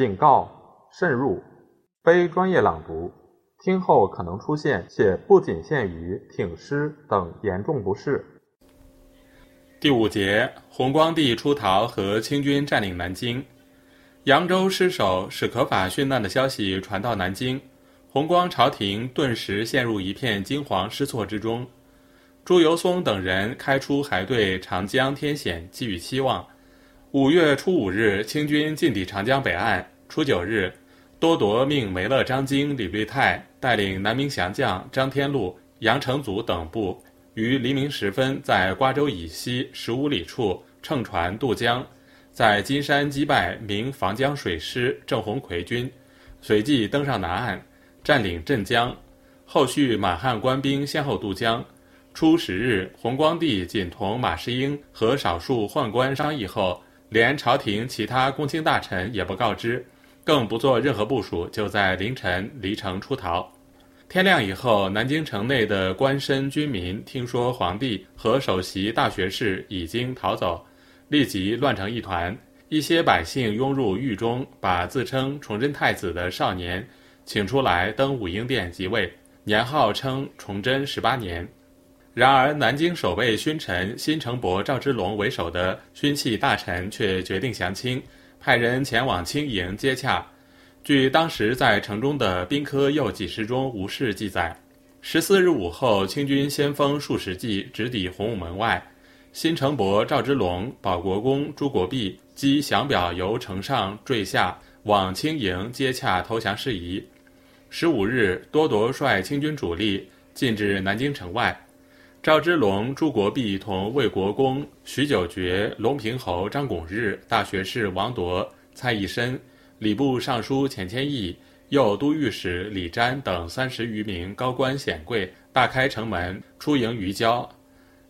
警告：慎入，非专业朗读，听后可能出现且不仅限于挺尸等严重不适。第五节，弘光帝出逃和清军占领南京。扬州失守，史可法殉难的消息传到南京，弘光朝廷顿时陷入一片惊惶失措之中。朱由崧等人开出还对长江天险寄予希望。五月初五日，清军进抵长江北岸。初九日，多铎命梅勒张京、李律泰带领南明降将张天禄、杨承祖等部，于黎明时分在瓜州以西十五里处乘船渡江。在金山击败明防江水师郑鸿逵军，随即登上南岸，占领镇江。后续满汉官兵先后渡江。初十日，弘光帝仅同马士英和少数宦官商议后，连朝廷其他公卿大臣也不告知，更不做任何部署，就在凌晨离城出逃。天亮以后，南京城内的官绅军民听说皇帝和首席大学士已经逃走。立即乱成一团，一些百姓拥入狱中，把自称崇祯太子的少年请出来登武英殿即位，年号称崇祯十八年。然而，南京守备勋臣辛承伯、赵之龙为首的勋戚大臣却决定降清，派人前往清营接洽。据当时在城中的兵科右给事中吴氏记载，十四日午后，清军先锋数十骑直抵洪武门外。辛承伯、赵之龙、保国公朱国弼即降表由城上坠下，往清营接洽投降事宜。十五日，多铎率清军主力进至南京城外。赵之龙、朱国弼同魏国公徐九觉、隆平侯张拱日、大学士王铎、蔡义深、礼部尚书钱谦益、右都御史李瞻等三十余名高官显贵，大开城门出迎于郊。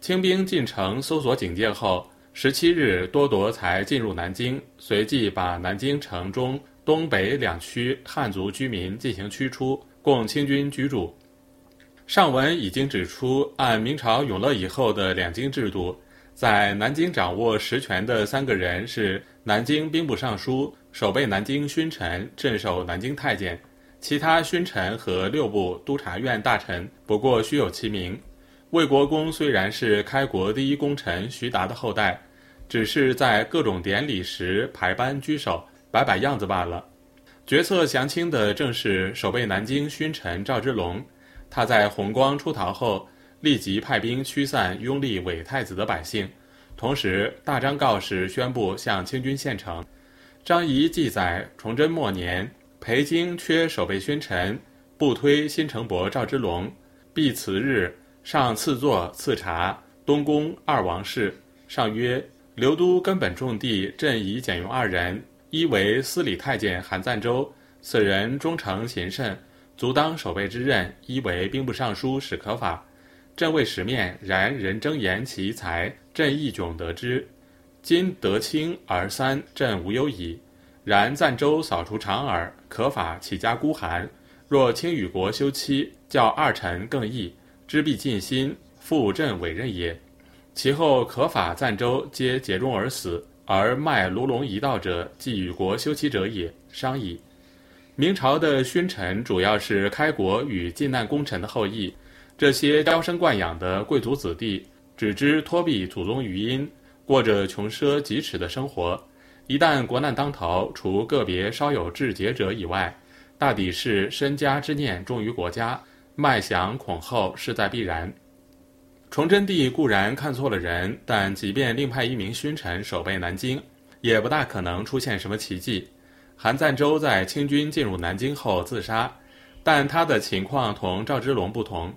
清兵进城搜索警戒后，十七日多铎才进入南京，随即把南京城中东北两区汉族居民进行驱出，供清军居住。上文已经指出，按明朝永乐以后的两京制度，在南京掌握实权的三个人是南京兵部尚书、守备南京勋臣、镇守南京太监，其他勋臣和六部督察院大臣不过虚有其名。魏国公虽然是开国第一功臣徐达的后代，只是在各种典礼时排班居首，摆摆样子罢了。决策降清的正是守备南京勋臣赵之龙，他在弘光出逃后，立即派兵驱散拥立伪太子的百姓，同时大张告示宣布向清军献城。张仪记载，崇祯末年，裴京缺守备勋臣，不推新城伯、赵之龙，必辞日。上赐座赐茶，东宫二王室。上曰：刘都根本重地，朕已简用二人，一为司礼太监韩赞周，此人忠诚勤慎，足当守备之任；一为兵部尚书史可法，朕未识面，然人争言其才，朕亦迥得知。今得卿而三，朕无忧矣。然赞周扫除长耳，可法起家孤寒，若卿与国休戚，教二臣更易。知必尽心，复朕委任也。其后可法赞周皆竭忠而死，而卖卢龙一道者，即与国休戚者也。商矣。明朝的勋臣主要是开国与靖难功臣的后裔，这些娇生惯养的贵族子弟，只知托庇祖宗余荫，过着穷奢极侈的生活。一旦国难当头，除个别稍有志节者以外，大抵是身家之念重于国家。卖降恐后势在必然。崇祯帝固然看错了人，但即便另派一名勋臣守备南京，也不大可能出现什么奇迹。韩赞周在清军进入南京后自杀，但他的情况同赵之龙不同。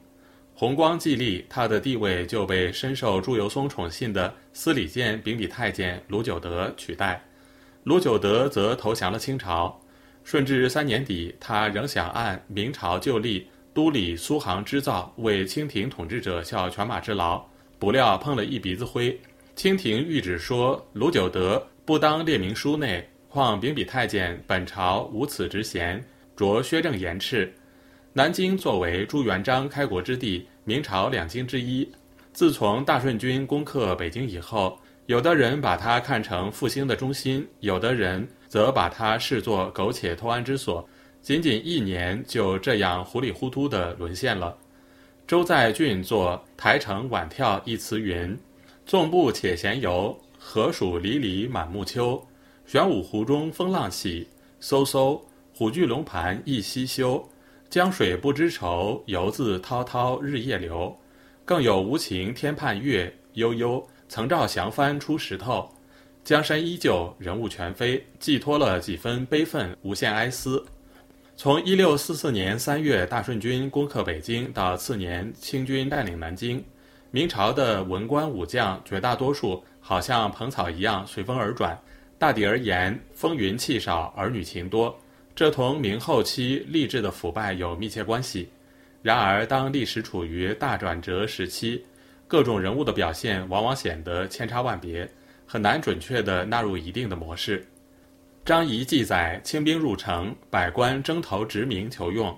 弘光继立，他的地位就被深受朱由崧宠信的司礼监秉笔太监卢九德取代。卢九德则投降了清朝。顺治三年底，他仍想按明朝旧例。都理苏杭织造为清廷统治者效犬马之劳，不料碰了一鼻子灰。清廷谕旨说：“卢九德不当列明书内，况秉笔太监本朝无此职衔，着薛正言斥。”南京作为朱元璋开国之地，明朝两京之一，自从大顺军攻克北京以后，有的人把它看成复兴的中心，有的人则把它视作苟且偷安之所，仅仅一年就这样糊里糊涂地沦陷了。周在俊作《台城晚眺》一词云：“纵步且闲游，何属离离满目秋？玄武湖中风浪起，嗖嗖，虎踞龙盘一夕休。江水不知愁，犹自滔滔日夜流。更有无情天畔月，悠悠，曾照降帆出石头。江山依旧，人物全非，寄托了几分悲愤，无限哀思。”从一六四四年三月大顺军攻克北京到次年清军占领南京，明朝的文官武将绝大多数好像蓬草一样随风而转。大抵而言，风云气少，儿女情多，这同明后期吏治的腐败有密切关系。然而，当历史处于大转折时期，各种人物的表现往往显得千差万别，很难准确地纳入一定的模式。张仪记载，清兵入城，百官争头执名求用。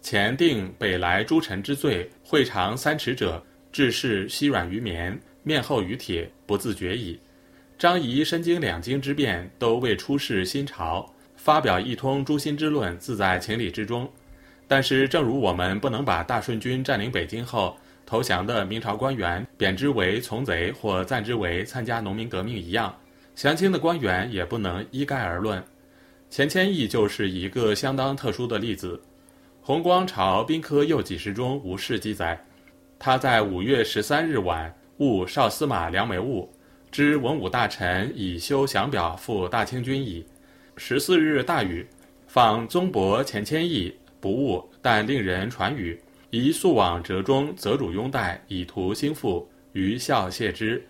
前定北来诸臣之罪，会长三尺者，志士膝软于绵，面厚于铁，不自觉矣。张仪身经两京之变，都未出仕新朝，发表一通诛心之论，自在情理之中。但是，正如我们不能把大顺军占领北京后投降的明朝官员贬之为从贼，或赞之为参加农民革命一样。降清的官员也不能一概而论，钱谦益就是一个相当特殊的例子。弘光朝兵科右给事中无事记载，他在五月十三日晚误少司马梁梅务，知文武大臣已修降表赴大清军矣。十四日大雨，访宗伯钱谦益，不误，但令人传语，宜速往折中择主拥戴，以图兴复，余效谢之。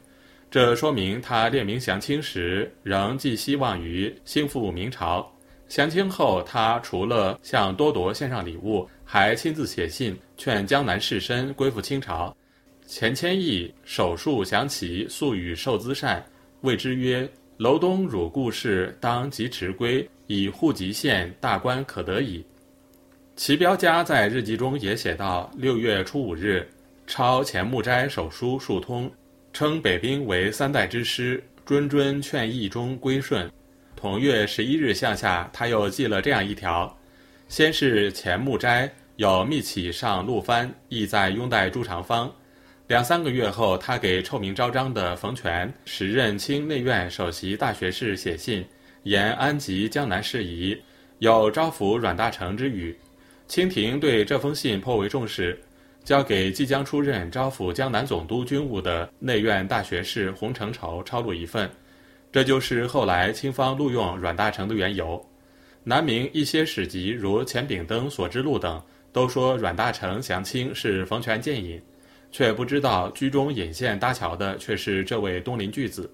这说明他列名降清时，仍寄希望于兴复明朝。降清后，他除了向多铎献上礼物，还亲自写信劝江南士绅归附清朝。钱谦益手述降起，素与受资善，谓之曰：“楼东汝故事，当即驰归，以户籍县大官可得矣。”齐彪家在日记中也写道：“六月初五日，抄钱穆斋手书数通。”称北兵为三代之师，谆谆劝义中归顺。同月十一日向下，他又记了这样一条：先是钱穆斋有密启上陆藩，意在拥戴朱长方。两三个月后，他给臭名昭彰的冯权，时任清内院首席大学士写信，言安吉江南事宜，有招抚阮大铖之语。清廷对这封信颇为重视。交给即将出任招抚江南总督军务的内院大学士洪承畴抄录一份，这就是后来清方录用阮大铖的缘由。南明一些史籍如钱炳登所知录等，都说阮大铖降清是冯权建议，却不知道居中引线搭桥的却是这位东林巨子。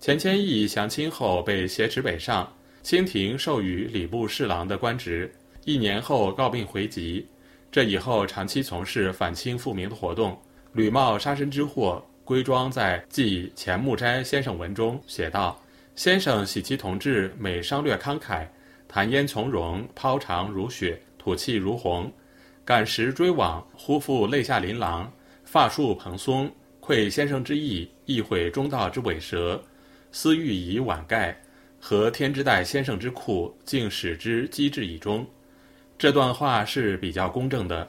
钱谦益降清后被挟持北上，清廷授予礼部侍郎的官职，一年后告病回籍。这以后长期从事反清复明的活动，屡冒杀身之祸，归庄在《记钱穆斋先生文》中写道：“先生喜其同志，每商略慷慨，谈烟从容，抛长如雪，吐气如虹。赶时追往，忽复泪下琳琅，发束蓬松，愧先生之意，亦悔中道之尾舌，思欲以晚盖，和天之待先生之库，竟使之机智以终。”这段话是比较公正的。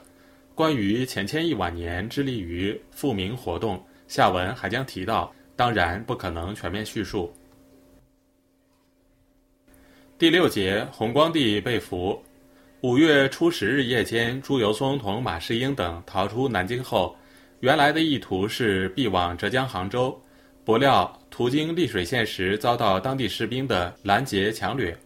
关于钱谦益晚年致力于复明活动，下文还将提到，当然不可能全面叙述。第六节，弘光帝被俘。五月初十日夜间，朱由崧同马士英等逃出南京后，原来的意图是避往浙江杭州，不料途经丽水县时，遭到当地士兵的拦截抢掠。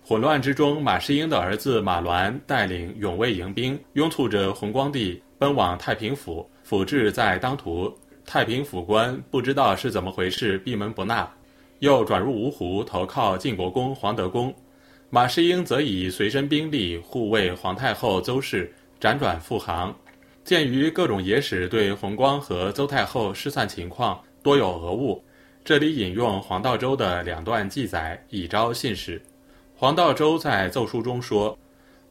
混乱之中，马士英的儿子马銮带领勇卫迎兵，拥簇着弘光帝奔往太平府。府治在当涂，太平府官不知道是怎么回事，闭门不纳，又转入芜湖投靠晋国公黄德公。马士英则以随身兵力护卫皇太后邹氏，辗转赴杭。鉴于各种野史对弘光和邹太后失散情况多有讹误，这里引用黄道周的两段记载，以昭信史。黄道周在奏书中说：“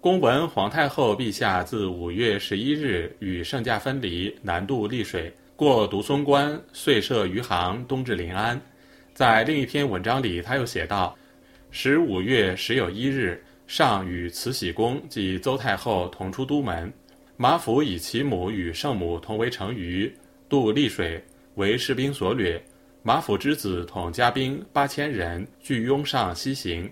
公闻皇太后陛下自五月十一日与圣驾分离，南渡丽水，过独松关，遂设余杭，东至临安。”在另一篇文章里，他又写道：“十五月十有一日，上与慈禧宫及邹太后同出都门。马府以其母与圣母同为成鱼，渡丽水，为士兵所掠。马府之子统家兵八千人，俱拥上西行。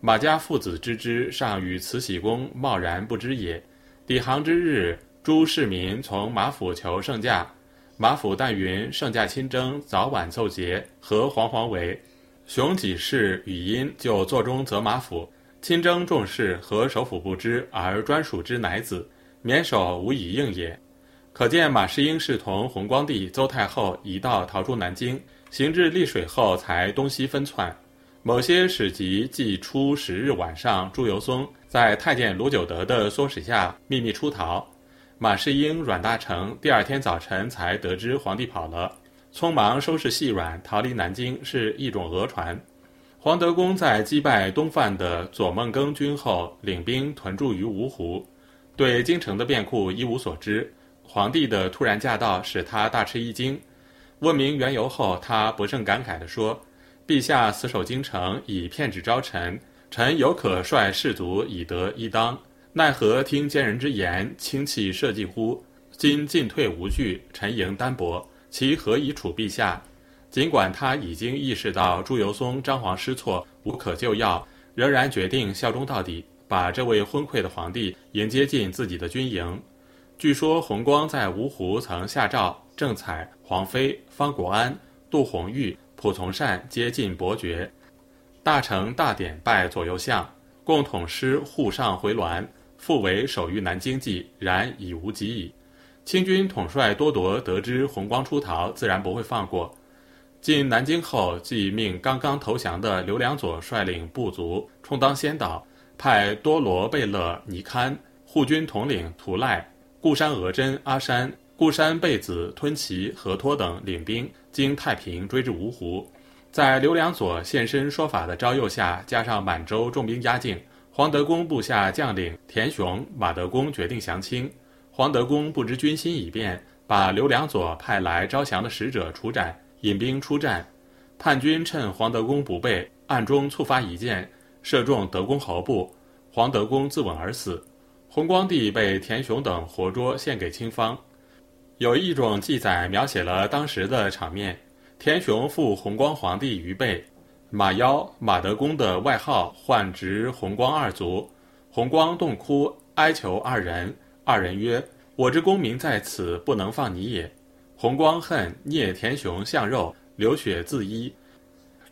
马家父子知之，上与慈禧宫贸然不知也。抵杭之日，诸市民从马府求圣驾。马府但云圣驾亲征，早晚奏捷，何惶惶为？雄己氏语音就座中责马府亲征重事，何首府不知而专属之乃子，免手无以应也。可见马士英是同弘光帝、邹太后一道逃出南京，行至丽水后才东西分窜。某些史籍记初十日晚上，朱由崧在太监卢九德的唆使下秘密出逃，马士英、阮大铖第二天早晨才得知皇帝跑了。匆忙收拾细软，逃离南京是一种讹传。黄德功在击败东犯的左孟庚军后，领兵屯驻于芜湖，对京城的变故一无所知。皇帝的突然驾到使他大吃一惊。问明缘由后，他不胜感慨地说：“陛下死守京城，以骗纸招臣，臣犹可率士卒以得一当，奈何听奸人之言，轻弃社稷乎？今进退无据，臣营单薄。”其何以处陛下？尽管他已经意识到朱由崧张皇失措，无可救药，仍然决定效忠到底，把这位昏聩的皇帝迎接进自己的军营。据说弘光在芜湖曾下诏，郑采、黄飞、方国安、杜弘玉、蒲从善接进伯爵，大成大典拜左右相，共统师沪上回銮，复为守御南京计，然已无及矣。清军统帅多铎得知弘光出逃，自然不会放过。进南京后，即命刚刚投降的刘良佐率领部族充当先导，派多罗贝勒尼堪、护军统领图赖、固山额真阿山、固山贝子吞奇何托等领兵经太平追至芜湖。在刘良佐现身说法的招诱下，加上满洲重兵压境，黄德功部下将领田雄、马德公决定降清。黄德功不知军心已变，把刘良佐派来招降的使者处斩，引兵出战。叛军趁黄德功不备，暗中触发一箭，射中德公喉部，黄德公自刎而死。弘光帝被田雄等活捉，献给清方。有一种记载描写了当时的场面：田雄负弘光皇帝于背，马腰、马德公的外号唤直弘光二族，弘光洞哭哀求二人。二人曰：“我之功名在此，不能放你也。”弘光恨聂田雄相肉，流血自缢。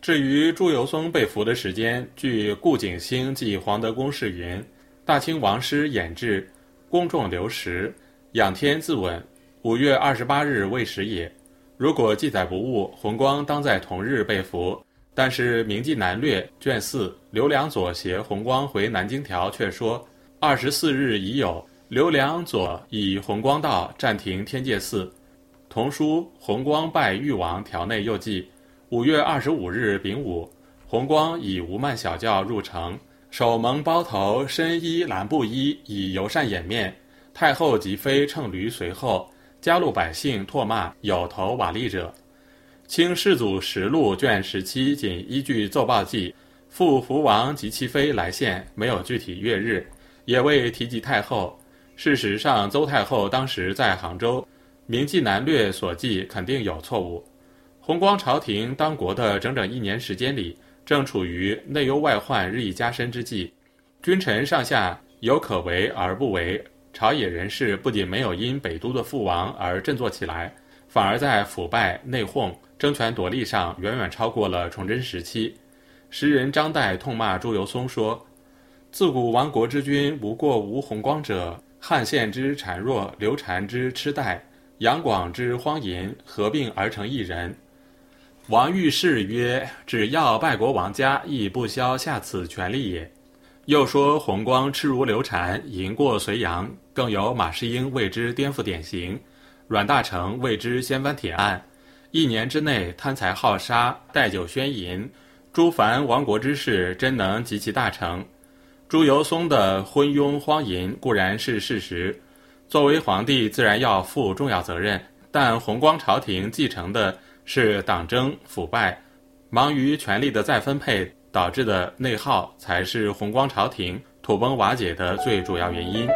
至于朱由崧被俘的时间，据顾景星记黄德公事云：“大清王师演至，公众流食，仰天自刎。五月二十八日未时也。如果记载不误，弘光当在同日被俘。但是《明记南略》卷四刘良佐携弘光回南京条却说，二十四日已有。刘良佐以弘光道暂停天界寺，同书弘光拜誉王条内又记：五月二十五日丙午，弘光以吴曼小轿入城，手蒙包头，身衣蓝布衣，以尤善掩面。太后及妃乘驴随后，加路百姓唾骂有头瓦砾者。清世祖实录卷十七仅依据奏报记，复福王及其妃来献，没有具体月日，也未提及太后。事实上，邹太后当时在杭州，《明记南略》所记肯定有错误。弘光朝廷当国的整整一年时间里，正处于内忧外患日益加深之际，君臣上下有可为而不为，朝野人士不仅没有因北都的覆亡而振作起来，反而在腐败、内讧、争权夺利上远远超过了崇祯时期。时人张岱痛骂朱由崧说：“自古亡国之君，无过无弘光者。”汉献之孱弱，刘禅之痴呆，杨广之荒淫，合并而成一人。王御士曰：“只要败国亡家，亦不消下此权力也。”又说弘光痴如刘禅，淫过隋阳，更有马士英为之颠覆典型，阮大铖为之掀翻铁案。一年之内贪财好杀，带酒宣淫，诸凡亡国之事，真能及其大成。朱由崧的昏庸荒淫固然是事实，作为皇帝自然要负重要责任。但弘光朝廷继承的是党争腐败、忙于权力的再分配导致的内耗才是弘光朝廷土崩瓦解的最主要原因。